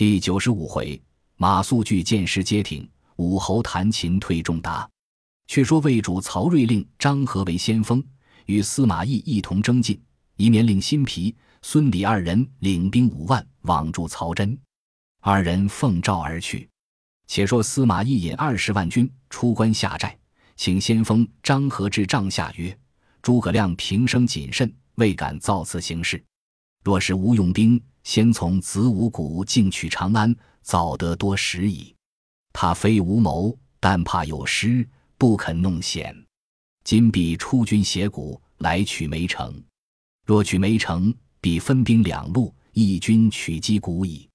第九十五回，马谡据见师街亭，武侯弹琴退仲达。却说魏主曹睿令张合为先锋，与司马懿一同征进，一面令辛毗、孙礼二人领兵五万往助曹真。二人奉诏而去。且说司马懿引二十万军出关下寨，请先锋张合至帐下曰：“诸葛亮平生谨慎，未敢造次行事。若是吴用兵。”先从子午谷进取长安，早得多时矣。他非无谋，但怕有失，不肯弄险。今必出军斜谷来取梅城。若取梅城，必分兵两路，一军取击谷矣。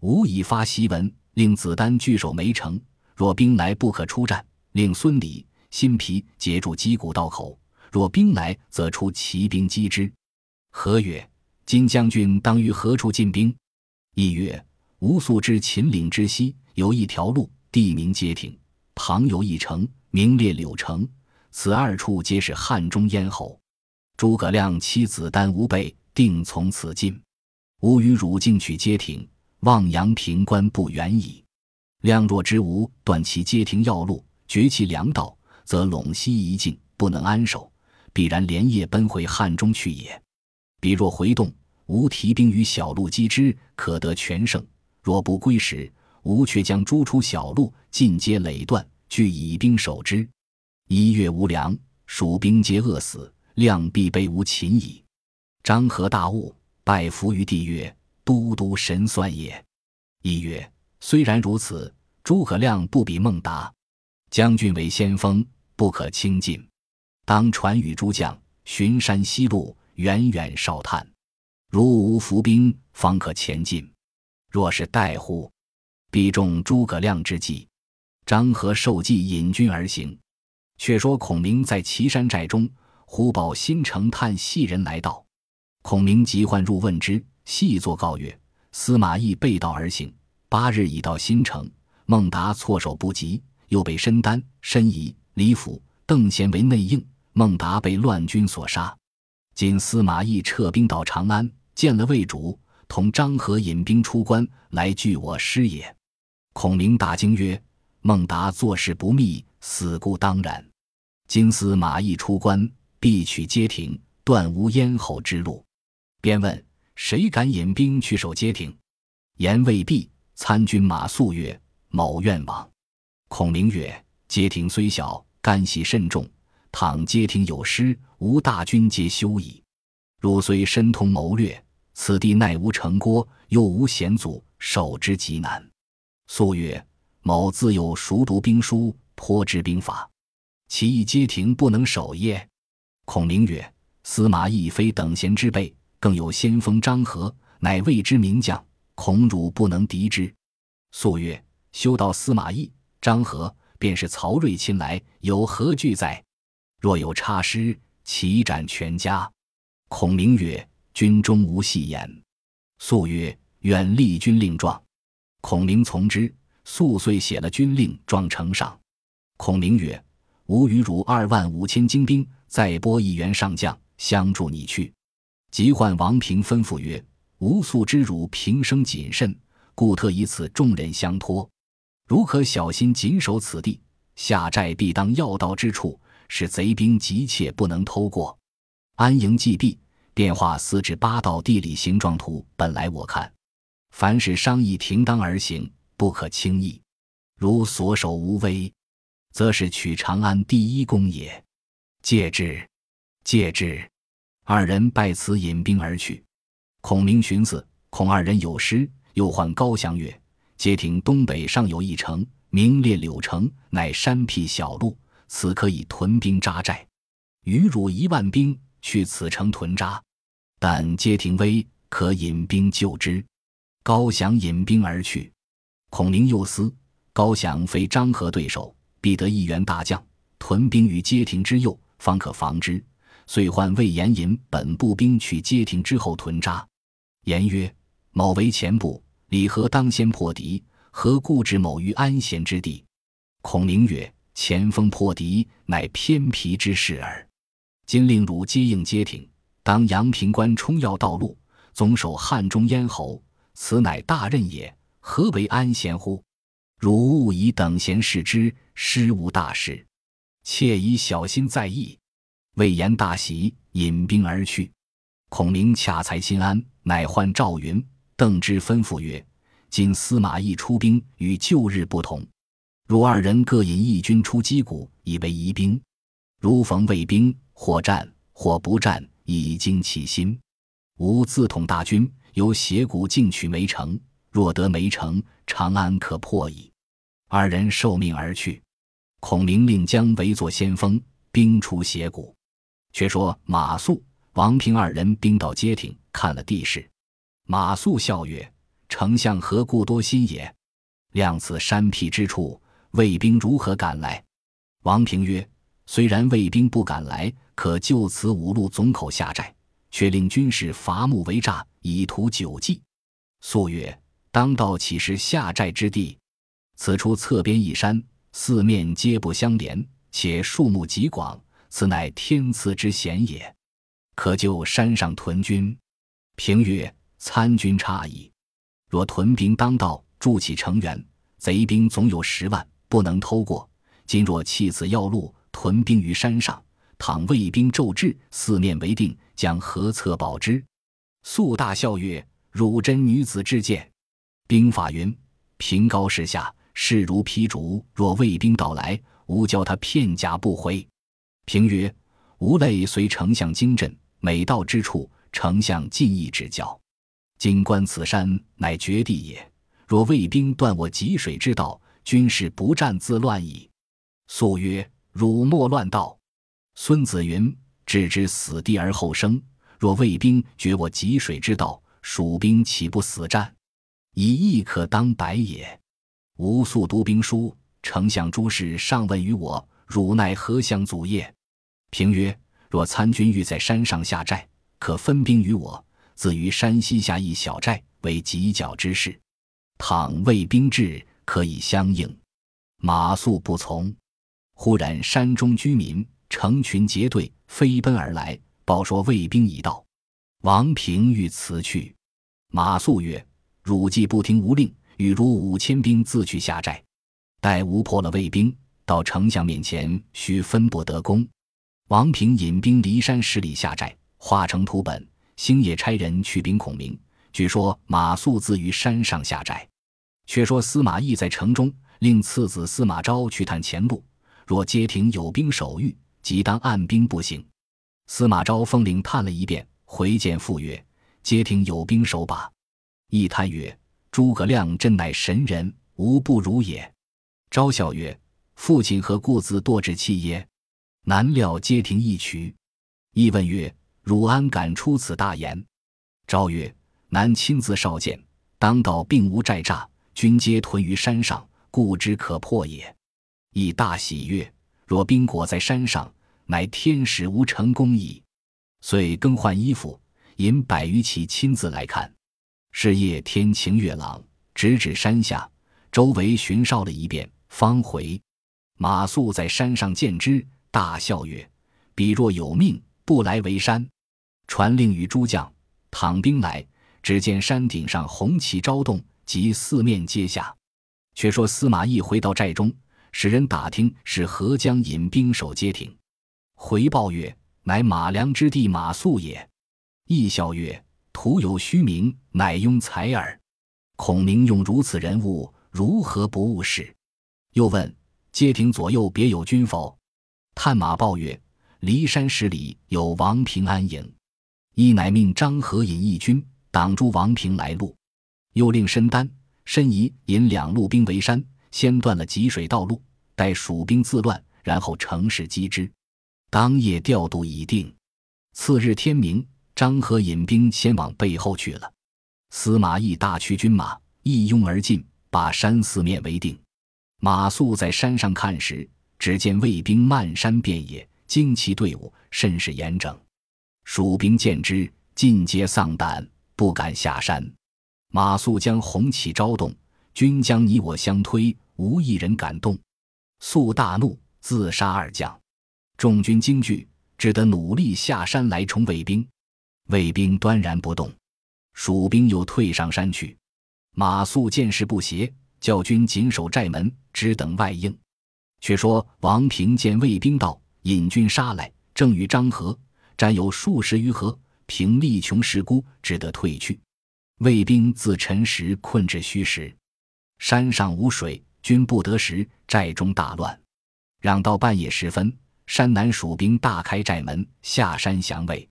吾已发檄文，令子丹据守梅城。若兵来不可出战，令孙礼、辛毗截住击谷道口。若兵来，则出骑兵击之。何曰？今将军当于何处进兵？亦曰：吾素知秦岭之西有一条路，地名街亭，旁有一城，名列柳城。此二处皆是汉中咽喉。诸葛亮妻子丹吾辈，定从此进。吾与汝进取街亭，望阳平关不远矣。亮若知吾断其街亭要路，绝其粮道，则陇西一境不能安守，必然连夜奔回汉中去也。彼若回动，吾提兵于小路击之，可得全胜；若不归时，吾却将诸出小路，尽皆累断，俱以兵守之。一月无粮，蜀兵皆饿死，亮必被吾擒矣。张合大悟，拜伏于地曰：“都督神算也。”一曰：“虽然如此，诸葛亮不比孟达，将军为先锋，不可轻进，当传与诸将，巡山西路。”远远哨探，如无伏兵，方可前进。若是待乎，必中诸葛亮之计。张合受计引军而行。却说孔明在岐山寨中，忽报新城探细人来到。孔明急唤入问之，细作告曰：司马懿背道而行，八日已到新城。孟达措手不及，又被申丹、申仪、李辅、邓贤为内应，孟达被乱军所杀。今司马懿撤兵到长安，见了魏主，同张合引兵出关来拒我师也。孔明大惊曰：“孟达做事不密，死固当然。今司马懿出关，必取街亭，断无咽喉之路。”便问：“谁敢引兵去守街亭？”言未毕，参军马谡曰：“某愿往。”孔明曰：“街亭虽小，干系甚重。”倘街亭有失，吾大军皆休矣。汝虽深通谋略，此地奈无城郭，又无险阻，守之极难。素曰：“某自有熟读兵书，颇知兵法，其意街亭不能守耶？”孔明曰：“司马懿非等闲之辈，更有先锋张合，乃未知名将，恐汝不能敌之。”素曰：“休道司马懿、张合，便是曹睿亲来，有何惧哉？”若有差失，齐斩全家。孔明曰：“军中无戏言。”素曰：“愿立军令状。”孔明从之。素遂写了军令状呈上。孔明曰：“吾与汝二万五千精兵，再拨一员上将相助你去。”即唤王平吩咐曰：“吾素知汝平生谨慎，故特以此重任相托。如可小心谨守此地，下寨必当要道之处。”使贼兵急切不能偷过，安营既毕，变化四至八道地理形状图。本来我看，凡是商议停当而行，不可轻易。如所守无危，则是取长安第一功也。戒之，戒之。二人拜辞，引兵而去。孔明寻思，恐二人有失，又唤高翔曰：“街亭东北上有一城，名列柳城，乃山僻小路。”此可以屯兵扎寨，余汝一万兵去此城屯扎，但街亭危，可引兵救之。高翔引兵而去。孔明又思，高翔非张合对手，必得一员大将屯兵于街亭之右，方可防之。遂唤魏延引本部兵去街亭之后屯扎。言曰：“某为前部，李何当先破敌，何故置某于安闲之地？”孔明曰。前锋破敌，乃偏僻之事耳。今令汝接应街亭，当阳平关冲要道路，总守汉中咽喉，此乃大任也。何为安闲乎？汝勿以等闲视之，失无大事。切以小心在意。”魏延大喜，引兵而去。孔明恰才心安，乃唤赵云、邓芝吩咐曰：“今司马懿出兵与旧日不同，汝二人各引一军出击鼓，以为疑兵。如逢魏兵，或战或不战，以惊其心。吾自统大军，由斜谷进取梅城。若得梅城，长安可破矣。”二人受命而去。孔明令姜维作先锋，兵出斜谷。却说马谡、王平二人兵到街亭，看了地势。马谡笑曰：“丞相何故多心也？量此山僻之处，卫兵如何敢来？”王平曰：“虽然卫兵不敢来，可就此五路总口下寨，却令军士伐木为栅，以图久计。”素曰：“当道岂是下寨之地？此处侧边一山，四面皆不相连，且树木极广。”此乃天赐之险也，可就山上屯军。平曰：“参军差矣。若屯兵当道，筑起城垣，贼兵总有十万，不能偷过。今若弃此要路，屯兵于山上，倘魏兵骤至，四面为定，将何策保之？”肃大笑曰：“汝真女子之见。兵法云：平高势下，势如劈竹。若魏兵到来，吾教他片甲不回。”平曰：“吾类随丞相经阵，每到之处，丞相尽意指教。今观此山，乃绝地也。若魏兵断我汲水之道，军士不战自乱矣。”肃曰：“汝莫乱道。孙子云：‘置之死地而后生。’若魏兵绝我汲水之道，蜀兵岂不死战？以亦可当白也。吾素读兵书，丞相诸事上问于我。”汝奈何相阻也？平曰：若参军欲在山上下寨，可分兵于我，自于山西下一小寨，为犄角之势。倘魏兵至，可以相应。马谡不从。忽然山中居民成群结队飞奔而来，报说魏兵已到。王平欲辞去，马谡曰：汝既不听吾令，与如五千兵自去下寨，待吾破了魏兵。到丞相面前，须分不得功。王平引兵离山十里下寨，化成图本。星夜差人去禀孔明，据说马谡自于山上下寨。却说司马懿在城中，令次子司马昭去探前路。若街亭有兵守御，即当按兵不行。司马昭封领探了一遍，回见父曰：“街亭有兵守把。”懿叹曰：“诸葛亮真乃神人，无不如也。”昭笑曰。父亲何故自堕之气耶？难料街亭一曲。亦问曰：“汝安敢出此大言？”昭曰：“南亲自少见，当道并无寨栅，军皆屯于山上，故之可破也。”亦大喜曰：“若兵果在山上，乃天使无成功矣。”遂更换衣服，引百余骑亲自来看。是夜天晴月朗，直指山下，周围巡哨了一遍，方回。马谡在山上见之，大笑曰：“彼若有命，不来为山。”传令与诸将，躺兵来。只见山顶上红旗招动，即四面皆下。却说司马懿回到寨中，使人打听是何将引兵守街亭。回报曰：“乃马良之弟马谡也。”懿笑曰：“徒有虚名，乃庸才耳。孔明用如此人物，如何不误事？”又问。街亭左右别有军否？探马报曰：骊山十里有王平安营。一乃命张合引义军挡住王平来路，又令申丹、申仪引两路兵围山，先断了汲水道路，待蜀兵自乱，然后乘势击之。当夜调度已定。次日天明，张合引兵先往背后去了。司马懿大驱军马一拥而进，把山四面围定。马谡在山上看时，只见魏兵漫山遍野，旌旗队伍甚是严整。蜀兵见之，尽皆丧胆，不敢下山。马谡将红旗招动，军将你我相推，无一人敢动。肃大怒，自杀二将。众军惊惧，只得努力下山来冲卫兵。卫兵端然不动，蜀兵又退上山去。马谡见势不协，叫军紧守寨门，只等外应。却说王平见卫兵到，引军杀来，正与张合战有数十余合，平力穷势孤，只得退去。卫兵自辰时困至虚实，山上无水，军不得食，寨中大乱。嚷到半夜时分，山南蜀兵大开寨门，下山降魏。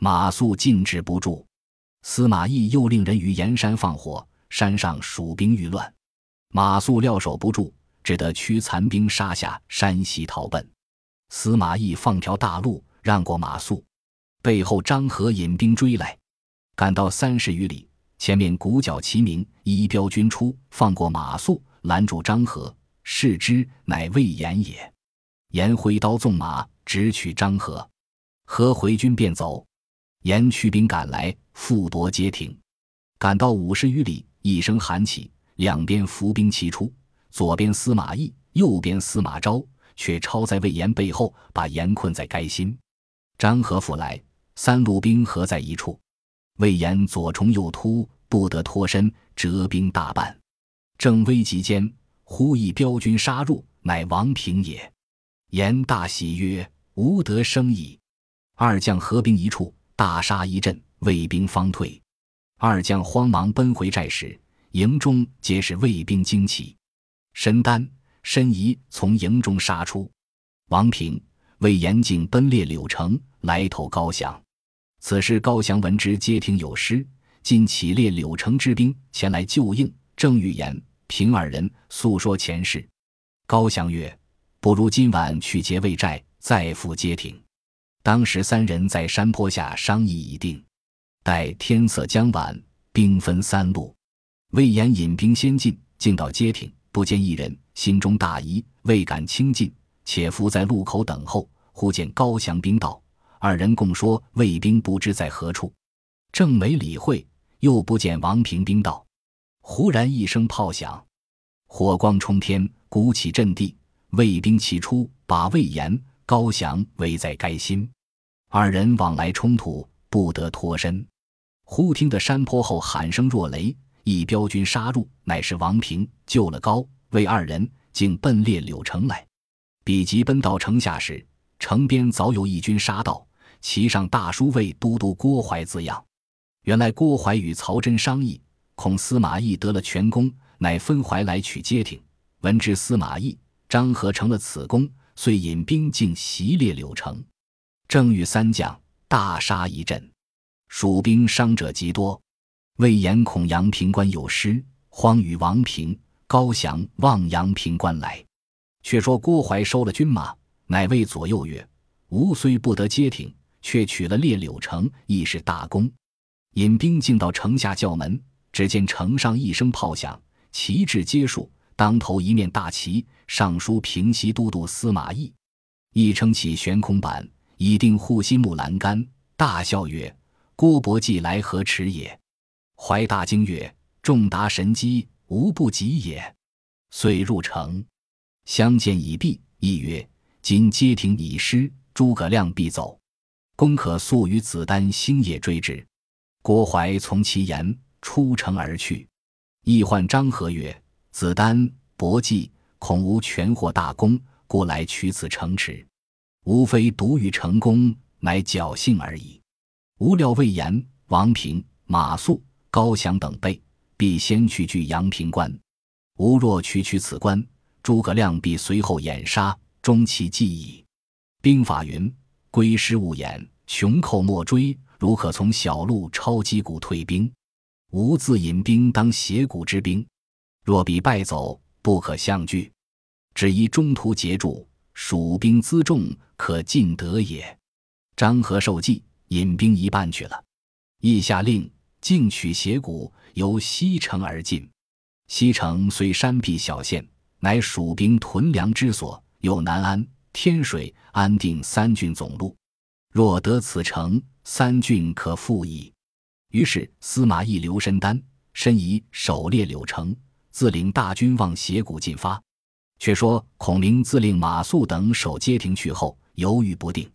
马谡禁止不住，司马懿又令人于盐山放火，山上蜀兵愈乱。马谡料守不住。只得驱残兵杀下山西逃奔，司马懿放条大路让过马谡，背后张合引兵追来，赶到三十余里，前面鼓角齐鸣，一彪军出，放过马谡，拦住张合，视之乃魏延也。延挥刀纵马，直取张合，合回军便走，延驱兵赶来，复夺街亭，赶到五十余里，一声喊起，两边伏兵齐出。左边司马懿，右边司马昭，却抄在魏延背后，把延困在该心。张合复来，三路兵合在一处，魏延左冲右突，不得脱身，折兵大半。正危急间，忽一彪军杀入，乃王平也。延大喜曰：“吾得生矣！”二将合兵一处，大杀一阵，魏兵方退。二将慌忙奔回寨时，营中皆是魏兵惊起。申丹、申仪从营中杀出，王平、魏延竟奔猎柳城来投高翔。此时高翔闻之，街亭有失，今起列柳城之兵前来救应。正欲言，平二人诉说前事。高翔曰：“不如今晚去劫魏寨，再赴街亭。”当时三人在山坡下商议已定。待天色将晚，兵分三路，魏延引兵先进，进到街亭。不见一人，心中大疑，未敢轻进，且伏在路口等候。忽见高翔兵到，二人共说魏兵不知在何处，正没理会，又不见王平兵到。忽然一声炮响，火光冲天，鼓起阵地，魏兵齐出，把魏延、高翔围在该心。二人往来冲突，不得脱身。忽听得山坡后喊声若雷。一彪军杀入，乃是王平救了高魏二人，竟奔猎柳城来。比及奔到城下时，城边早有一军杀到，其上大书“魏都督郭淮”字样。原来郭淮与曹真商议，恐司马懿得了全功，乃分淮来取街亭。闻知司马懿、张合成了此功，遂引兵进袭猎柳城。正遇三将大杀一阵，蜀兵伤者极多。魏延恐阳平关有失，慌与王平、高翔望阳平关来。却说郭淮收了军马，乃谓左右曰：“吾虽不得街亭，却取了列柳城，亦是大功。”引兵进到城下叫门，只见城上一声炮响，旗帜皆竖，当头一面大旗，上书平西都督司马懿，亦撑起悬空板，以定护心木栏杆，大笑曰：“郭伯既来何迟也？”怀大惊曰：“众达神机，无不及也。”遂入城，相见已毕，亦曰：“今街亭已失，诸葛亮必走，公可速与子丹星夜追之。”郭淮从其言，出城而去。亦唤张合曰：“子丹、伯季恐无全获大功，故来取此城池。无非独欲成功，乃侥幸而已。无料魏延、王平、马谡。”高翔等辈，必先去据阳平关。吾若去取此关，诸葛亮必随后掩杀，终其计矣。兵法云：“归师勿掩，穷寇莫追。”如可从小路抄击鼓退兵，吾自引兵当斜谷之兵。若彼败走，不可相拒，只宜中途截住，蜀兵辎重，可进得也。张合受计，引兵一半去了。意下令。径取斜谷，由西城而进。西城虽山僻小县，乃蜀兵屯粮之所，有难安、天水、安定三郡总路。若得此城，三郡可复矣。于是司马懿留申丹、申仪守列柳城，自领大军往斜谷进发。却说孔明自令马谡等守街亭去后，犹豫不定。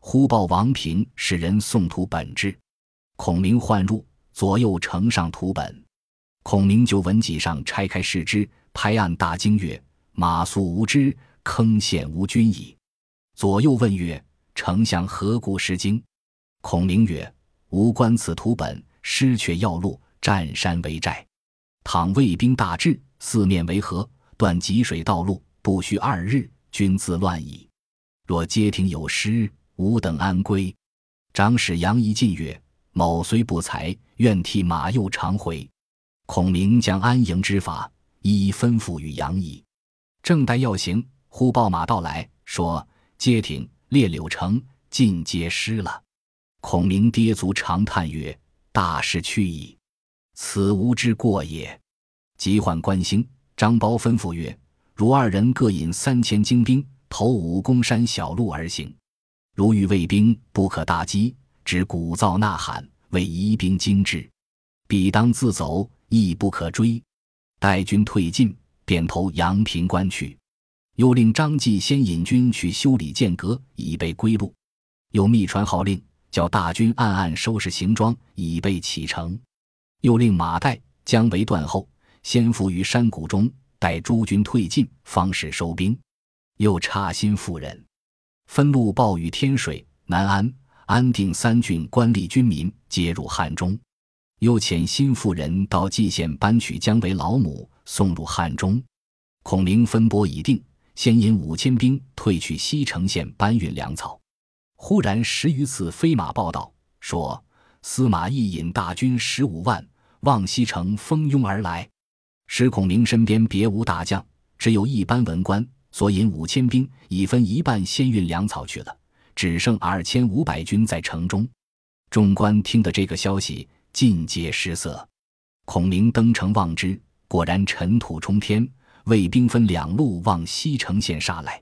忽报王平使人送图本至，孔明唤入。左右呈上图本，孔明就文己上拆开视之，拍案大惊曰：“马谡无知，坑陷吾君矣！”左右问曰：“丞相何故失惊？”孔明曰：“吾观此图本，失却要路，占山为寨。倘魏兵大至，四面围合，断济水道路，不需二日，君自乱矣。若街亭有失，吾等安归？”长史杨仪进曰：“某虽不才，愿替马右偿回。”孔明将安营之法一一吩咐与杨仪，正待要行，忽报马到来，说：“街亭、列柳城尽皆失了。”孔明跌足长叹曰：“大事去矣，此吾之过也。”急唤关兴、张苞，吩咐曰：“汝二人各引三千精兵，投武功山小路而行。如遇魏兵，不可大击，只鼓噪呐喊，为疑兵精至，必当自走。”亦不可追，待军退尽，便投阳平关去。又令张继先引军去修理剑阁，以备归路。又密传号令，叫大军暗暗收拾行装，以备启程。又令马岱姜维断后，先伏于山谷中，待诸军退尽，方始收兵。又差心妇人，分路报与天水、南安、安定三郡官吏军民，皆入汉中。又遣新妇人到蓟县搬取姜维老母，送入汉中。孔明分拨已定，先引五千兵退去西城县搬运粮草。忽然十余次飞马报道，说司马懿引大军十五万望西城蜂拥而来。使孔明身边别无大将，只有一班文官，所引五千兵已分一半先运粮草去了，只剩二千五百军在城中。众官听得这个消息。尽皆失色。孔明登城望之，果然尘土冲天，魏兵分两路往西城县杀来。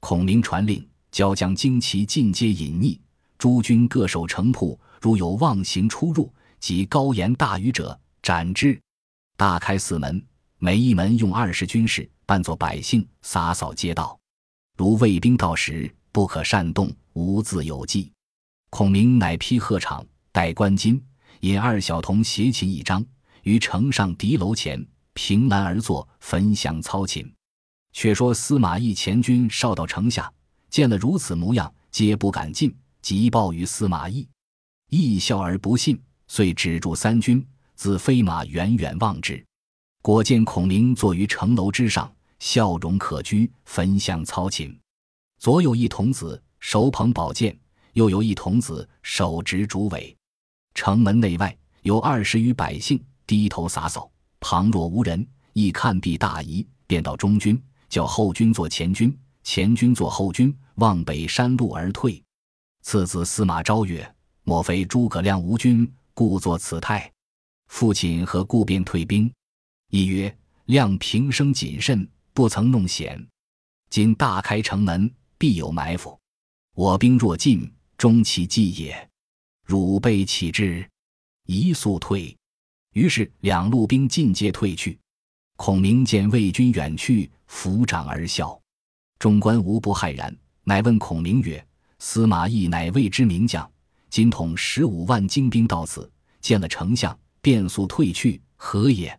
孔明传令，交将旌旗尽皆隐匿，诸军各守城铺，如有妄行出入，及高言大语者，斩之。大开四门，每一门用二十军士，扮作百姓，洒扫街道。如魏兵到时，不可擅动，无自有计。孔明乃披鹤氅，戴冠巾。引二小童携琴一张，于城上敌楼前凭栏而坐，焚香操琴。却说司马懿前军少到城下，见了如此模样，皆不敢进，急报于司马懿。懿笑而不信，遂止住三军，自飞马远远望之。果见孔明坐于城楼之上，笑容可掬，焚香操琴。左有一童子手捧宝剑，右有一童子手执竹苇。城门内外有二十余百姓低头洒扫，旁若无人。一看必大疑，便到中军，叫后军做前军，前军做后军，望北山路而退。次子司马昭曰：“莫非诸葛亮无军，故作此态？”父亲何故便退兵？一曰：“亮平生谨慎，不曾弄险。今大开城门，必有埋伏。我兵若进，终其计也。”汝辈启之，一速退。于是两路兵尽皆退去。孔明见魏军远去，抚掌而笑。众官无不骇然，乃问孔明曰：“司马懿乃魏之名将，今统十五万精兵到此，见了丞相，便速退去，何也？”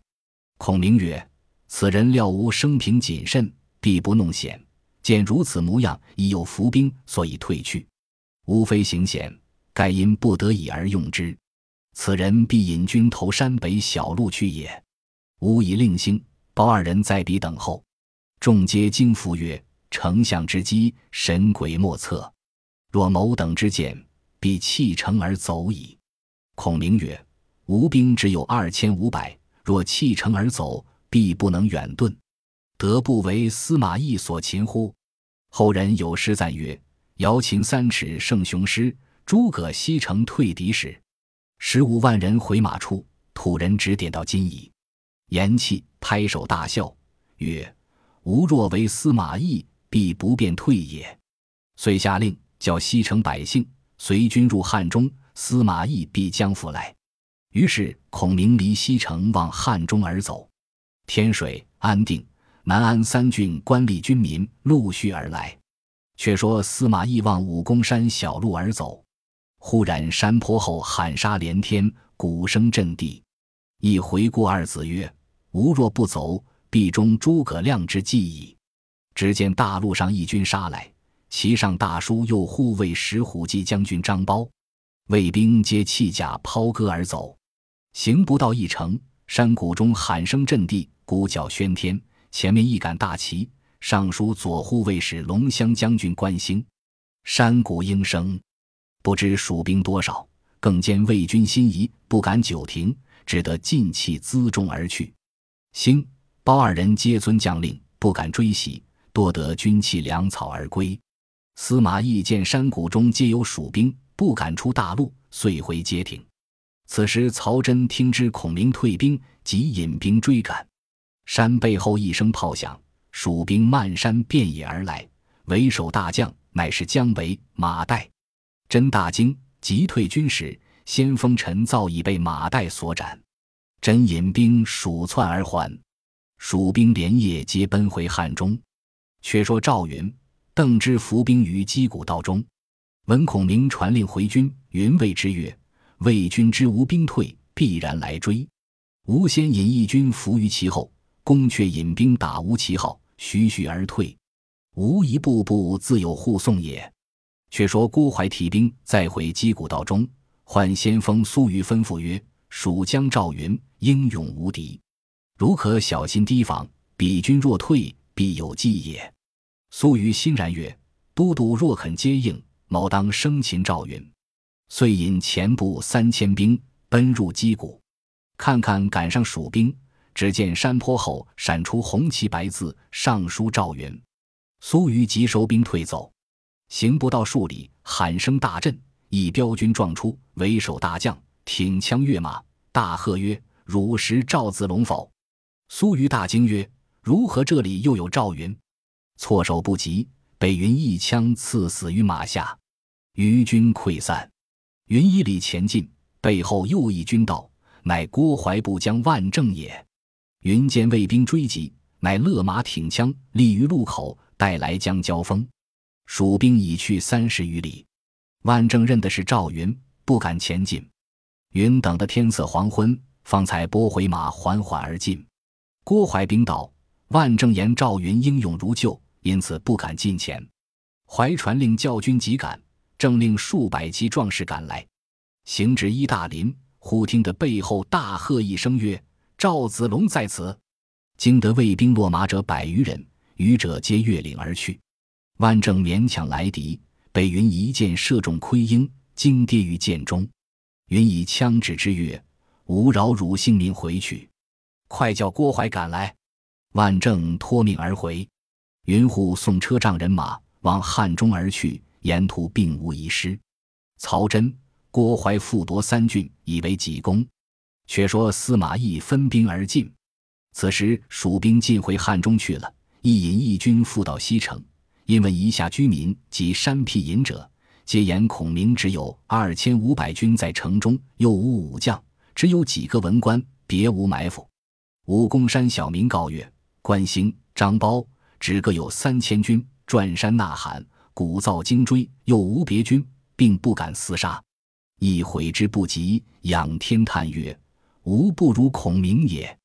孔明曰：“此人料吾生平谨慎，必不弄险。见如此模样，已有伏兵，所以退去，无非行险。”盖因不得已而用之，此人必引军投山北小路去也。吾以令星、包二人在彼等候。众皆惊服曰：“丞相之机，神鬼莫测。若某等之见，必弃城而走矣。”孔明曰：“吾兵只有二千五百，若弃城而走，必不能远遁，得不为司马懿所擒乎？”后人有诗赞曰：“瑶琴三尺胜雄狮。”诸葛西城退敌时，十五万人回马处，土人指点到今矣。言讫，拍手大笑，曰：“吾若为司马懿，必不便退也。”遂下令，叫西城百姓随军入汉中，司马懿必将复来。于是孔明离西城往汉中而走。天水、安定、南安三郡官吏军民陆续而来。却说司马懿往武功山小路而走。忽然，山坡后喊杀连天，鼓声震地。亦回顾二子曰：“吾若不走，必中诸葛亮之计矣。”只见大路上一军杀来，骑上大书右护卫石虎骑将军张苞，卫兵皆弃甲抛戈而走。行不到一程，山谷中喊声震地，鼓角喧天。前面一杆大旗，上书左护卫使龙骧将军关兴。山谷应声，不知蜀兵多少，更见魏军心疑，不敢久停，只得尽弃辎重而去。兴、包二人皆遵将令，不敢追袭，多得军器粮草而归。司马懿见山谷中皆有蜀兵，不敢出大路，遂回街亭。此时曹真听知孔明退兵，即引兵追赶。山背后一声炮响，蜀兵漫山遍野而来，为首大将乃是姜维、马岱。真大惊，急退军时，先锋陈造已被马岱所斩。真引兵鼠窜而还，蜀兵连夜皆奔回汉中。却说赵云、邓芝伏兵于击鼓道中，闻孔明传令回军，云谓之曰：“魏军知无兵退，必然来追。吾先引一军伏于其后。”公却引兵打吴旗号，徐徐而退。吴一步步自有护送也。却说郭淮提兵再回击鼓道中，唤先锋苏瑜吩咐曰：“蜀将赵云英勇无敌，如可小心提防，彼军若退，必有计也。”苏瑜欣然曰：“都督若肯接应，某当生擒赵云。”遂引前部三千兵奔入击鼓，看看赶上蜀兵。只见山坡后闪出红旗白字，上书赵云。苏瑜急收兵退走，行不到数里，喊声大震，一彪军撞出，为首大将挺枪跃马，大喝曰：“汝识赵子龙否？”苏瑜大惊曰：“如何这里又有赵云？”措手不及，被云一枪刺死于马下。余军溃散，云一里前进，背后又一军到，乃郭淮部将万正也。云见卫兵追击，乃勒马挺枪，立于路口，待来将交锋。蜀兵已去三十余里，万正认的是赵云，不敢前进。云等得天色黄昏，方才拨回马，缓缓而进。郭淮兵到，万正言赵云英勇如旧，因此不敢近前。怀传令教军急赶，正令数百骑壮士赶来，行至一大林，忽听得背后大喝一声曰。赵子龙在此，惊得卫兵落马者百余人，余者皆越岭而去。万正勉强来敌，被云一箭射中盔缨，惊跌于剑中。云以枪指之曰：“吾饶汝性命回去，快叫郭淮赶来。”万正托命而回。云护送车仗人马往汉中而去，沿途并无遗失。曹真、郭淮复夺三郡，以为己功。却说司马懿分兵而进，此时蜀兵进回汉中去了。一引义军复到西城，因问夷下居民及山僻隐者，皆言孔明只有二千五百军在城中，又无武将，只有几个文官，别无埋伏。武功山小民告曰：关兴、张苞只各有三千军，转山呐喊，鼓噪惊追，又无别军，并不敢厮杀。亦悔之不及，仰天叹曰。吾不如孔明也，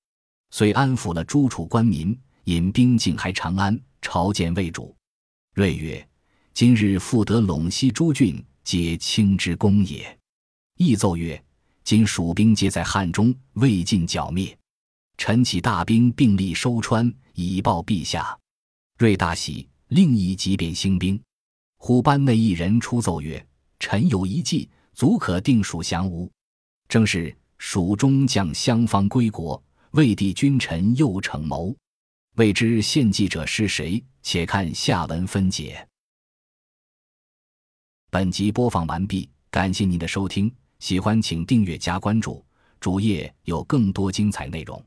遂安抚了诸楚官民，引兵进还长安，朝见魏主。睿曰：“今日复得陇西诸郡，皆卿之功也。”亦奏曰：“今蜀兵皆在汉中，未尽剿灭。臣起大兵，并力收川，以报陛下。”睿大喜，另一即便兴兵。虎班内一人出奏曰：“臣有一计，足可定蜀降吴。”正是。蜀中将相方归国，魏帝君臣又逞谋，未知献祭者是谁？且看下文分解。本集播放完毕，感谢您的收听，喜欢请订阅加关注，主页有更多精彩内容。